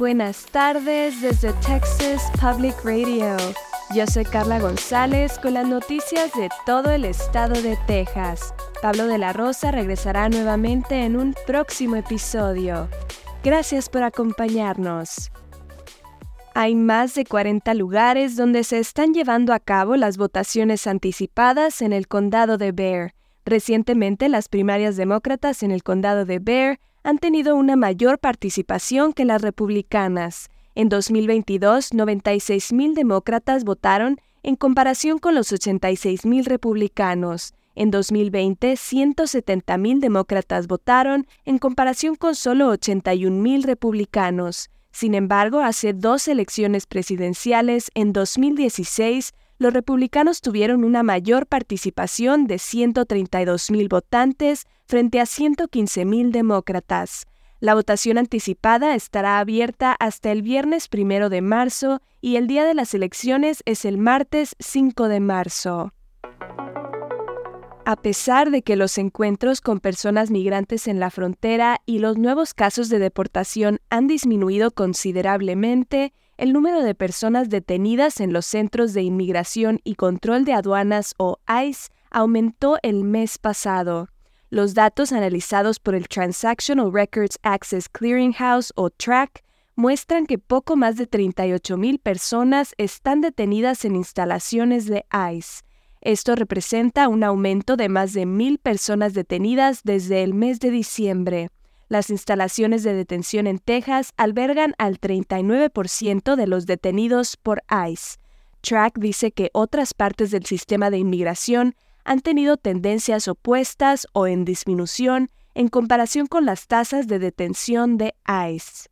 buenas tardes desde Texas Public Radio. Yo soy Carla González con las noticias de todo el estado de Texas. Pablo de la Rosa regresará nuevamente en un próximo episodio. Gracias por acompañarnos. Hay más de 40 lugares donde se están llevando a cabo las votaciones anticipadas en el condado de Bear. Recientemente, las primarias demócratas en el condado de Bear han tenido una mayor participación que las republicanas. En 2022, 96.000 demócratas votaron en comparación con los 86.000 republicanos. En 2020, 170.000 demócratas votaron en comparación con solo 81.000 republicanos. Sin embargo, hace dos elecciones presidenciales, en 2016, los republicanos tuvieron una mayor participación de 132.000 votantes frente a 115.000 demócratas. La votación anticipada estará abierta hasta el viernes primero de marzo y el día de las elecciones es el martes 5 de marzo. A pesar de que los encuentros con personas migrantes en la frontera y los nuevos casos de deportación han disminuido considerablemente, el número de personas detenidas en los centros de inmigración y control de aduanas o ICE aumentó el mes pasado. Los datos analizados por el Transactional Records Access Clearinghouse o TRAC muestran que poco más de 38.000 personas están detenidas en instalaciones de ICE. Esto representa un aumento de más de 1.000 personas detenidas desde el mes de diciembre. Las instalaciones de detención en Texas albergan al 39% de los detenidos por ICE. Track dice que otras partes del sistema de inmigración han tenido tendencias opuestas o en disminución en comparación con las tasas de detención de ICE.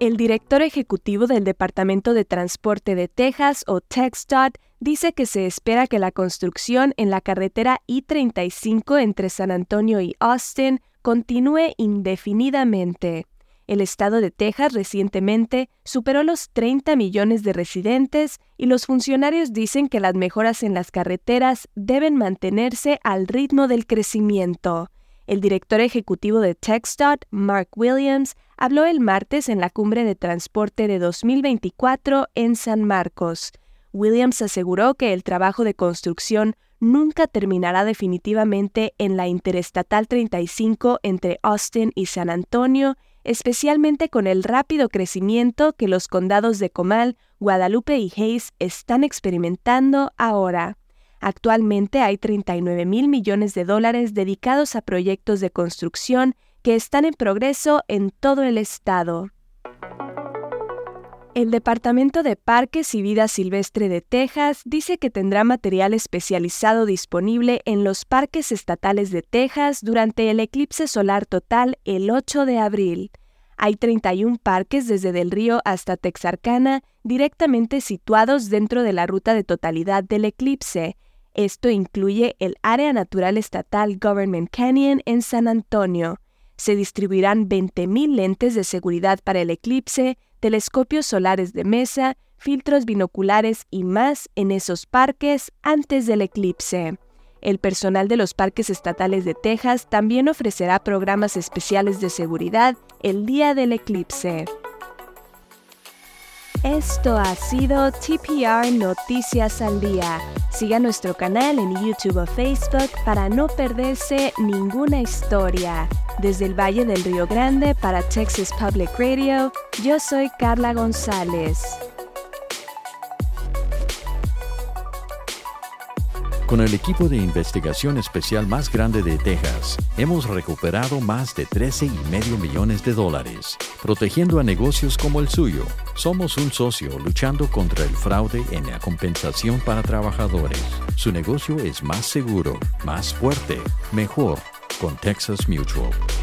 El director ejecutivo del Departamento de Transporte de Texas, o TxDOT, dice que se espera que la construcción en la carretera I-35 entre San Antonio y Austin continúe indefinidamente. El estado de Texas recientemente superó los 30 millones de residentes y los funcionarios dicen que las mejoras en las carreteras deben mantenerse al ritmo del crecimiento. El director ejecutivo de TxDOT, Mark Williams, habló el martes en la cumbre de transporte de 2024 en San Marcos. Williams aseguró que el trabajo de construcción nunca terminará definitivamente en la Interestatal 35 entre Austin y San Antonio especialmente con el rápido crecimiento que los condados de Comal, Guadalupe y Hayes están experimentando ahora. Actualmente hay 39 mil millones de dólares dedicados a proyectos de construcción que están en progreso en todo el estado. El Departamento de Parques y Vida Silvestre de Texas dice que tendrá material especializado disponible en los parques estatales de Texas durante el eclipse solar total el 8 de abril. Hay 31 parques desde Del Río hasta Texarkana directamente situados dentro de la ruta de totalidad del eclipse. Esto incluye el Área Natural Estatal Government Canyon en San Antonio. Se distribuirán 20.000 lentes de seguridad para el eclipse, telescopios solares de mesa, filtros binoculares y más en esos parques antes del eclipse. El personal de los parques estatales de Texas también ofrecerá programas especiales de seguridad el día del eclipse. Esto ha sido TPR Noticias al Día. Siga nuestro canal en YouTube o Facebook para no perderse ninguna historia. Desde el Valle del Río Grande para Texas Public Radio, yo soy Carla González. Con el equipo de investigación especial más grande de Texas, hemos recuperado más de 13 y medio millones de dólares, protegiendo a negocios como el suyo. Somos un socio luchando contra el fraude en la compensación para trabajadores. Su negocio es más seguro, más fuerte, mejor con Texas Mutual.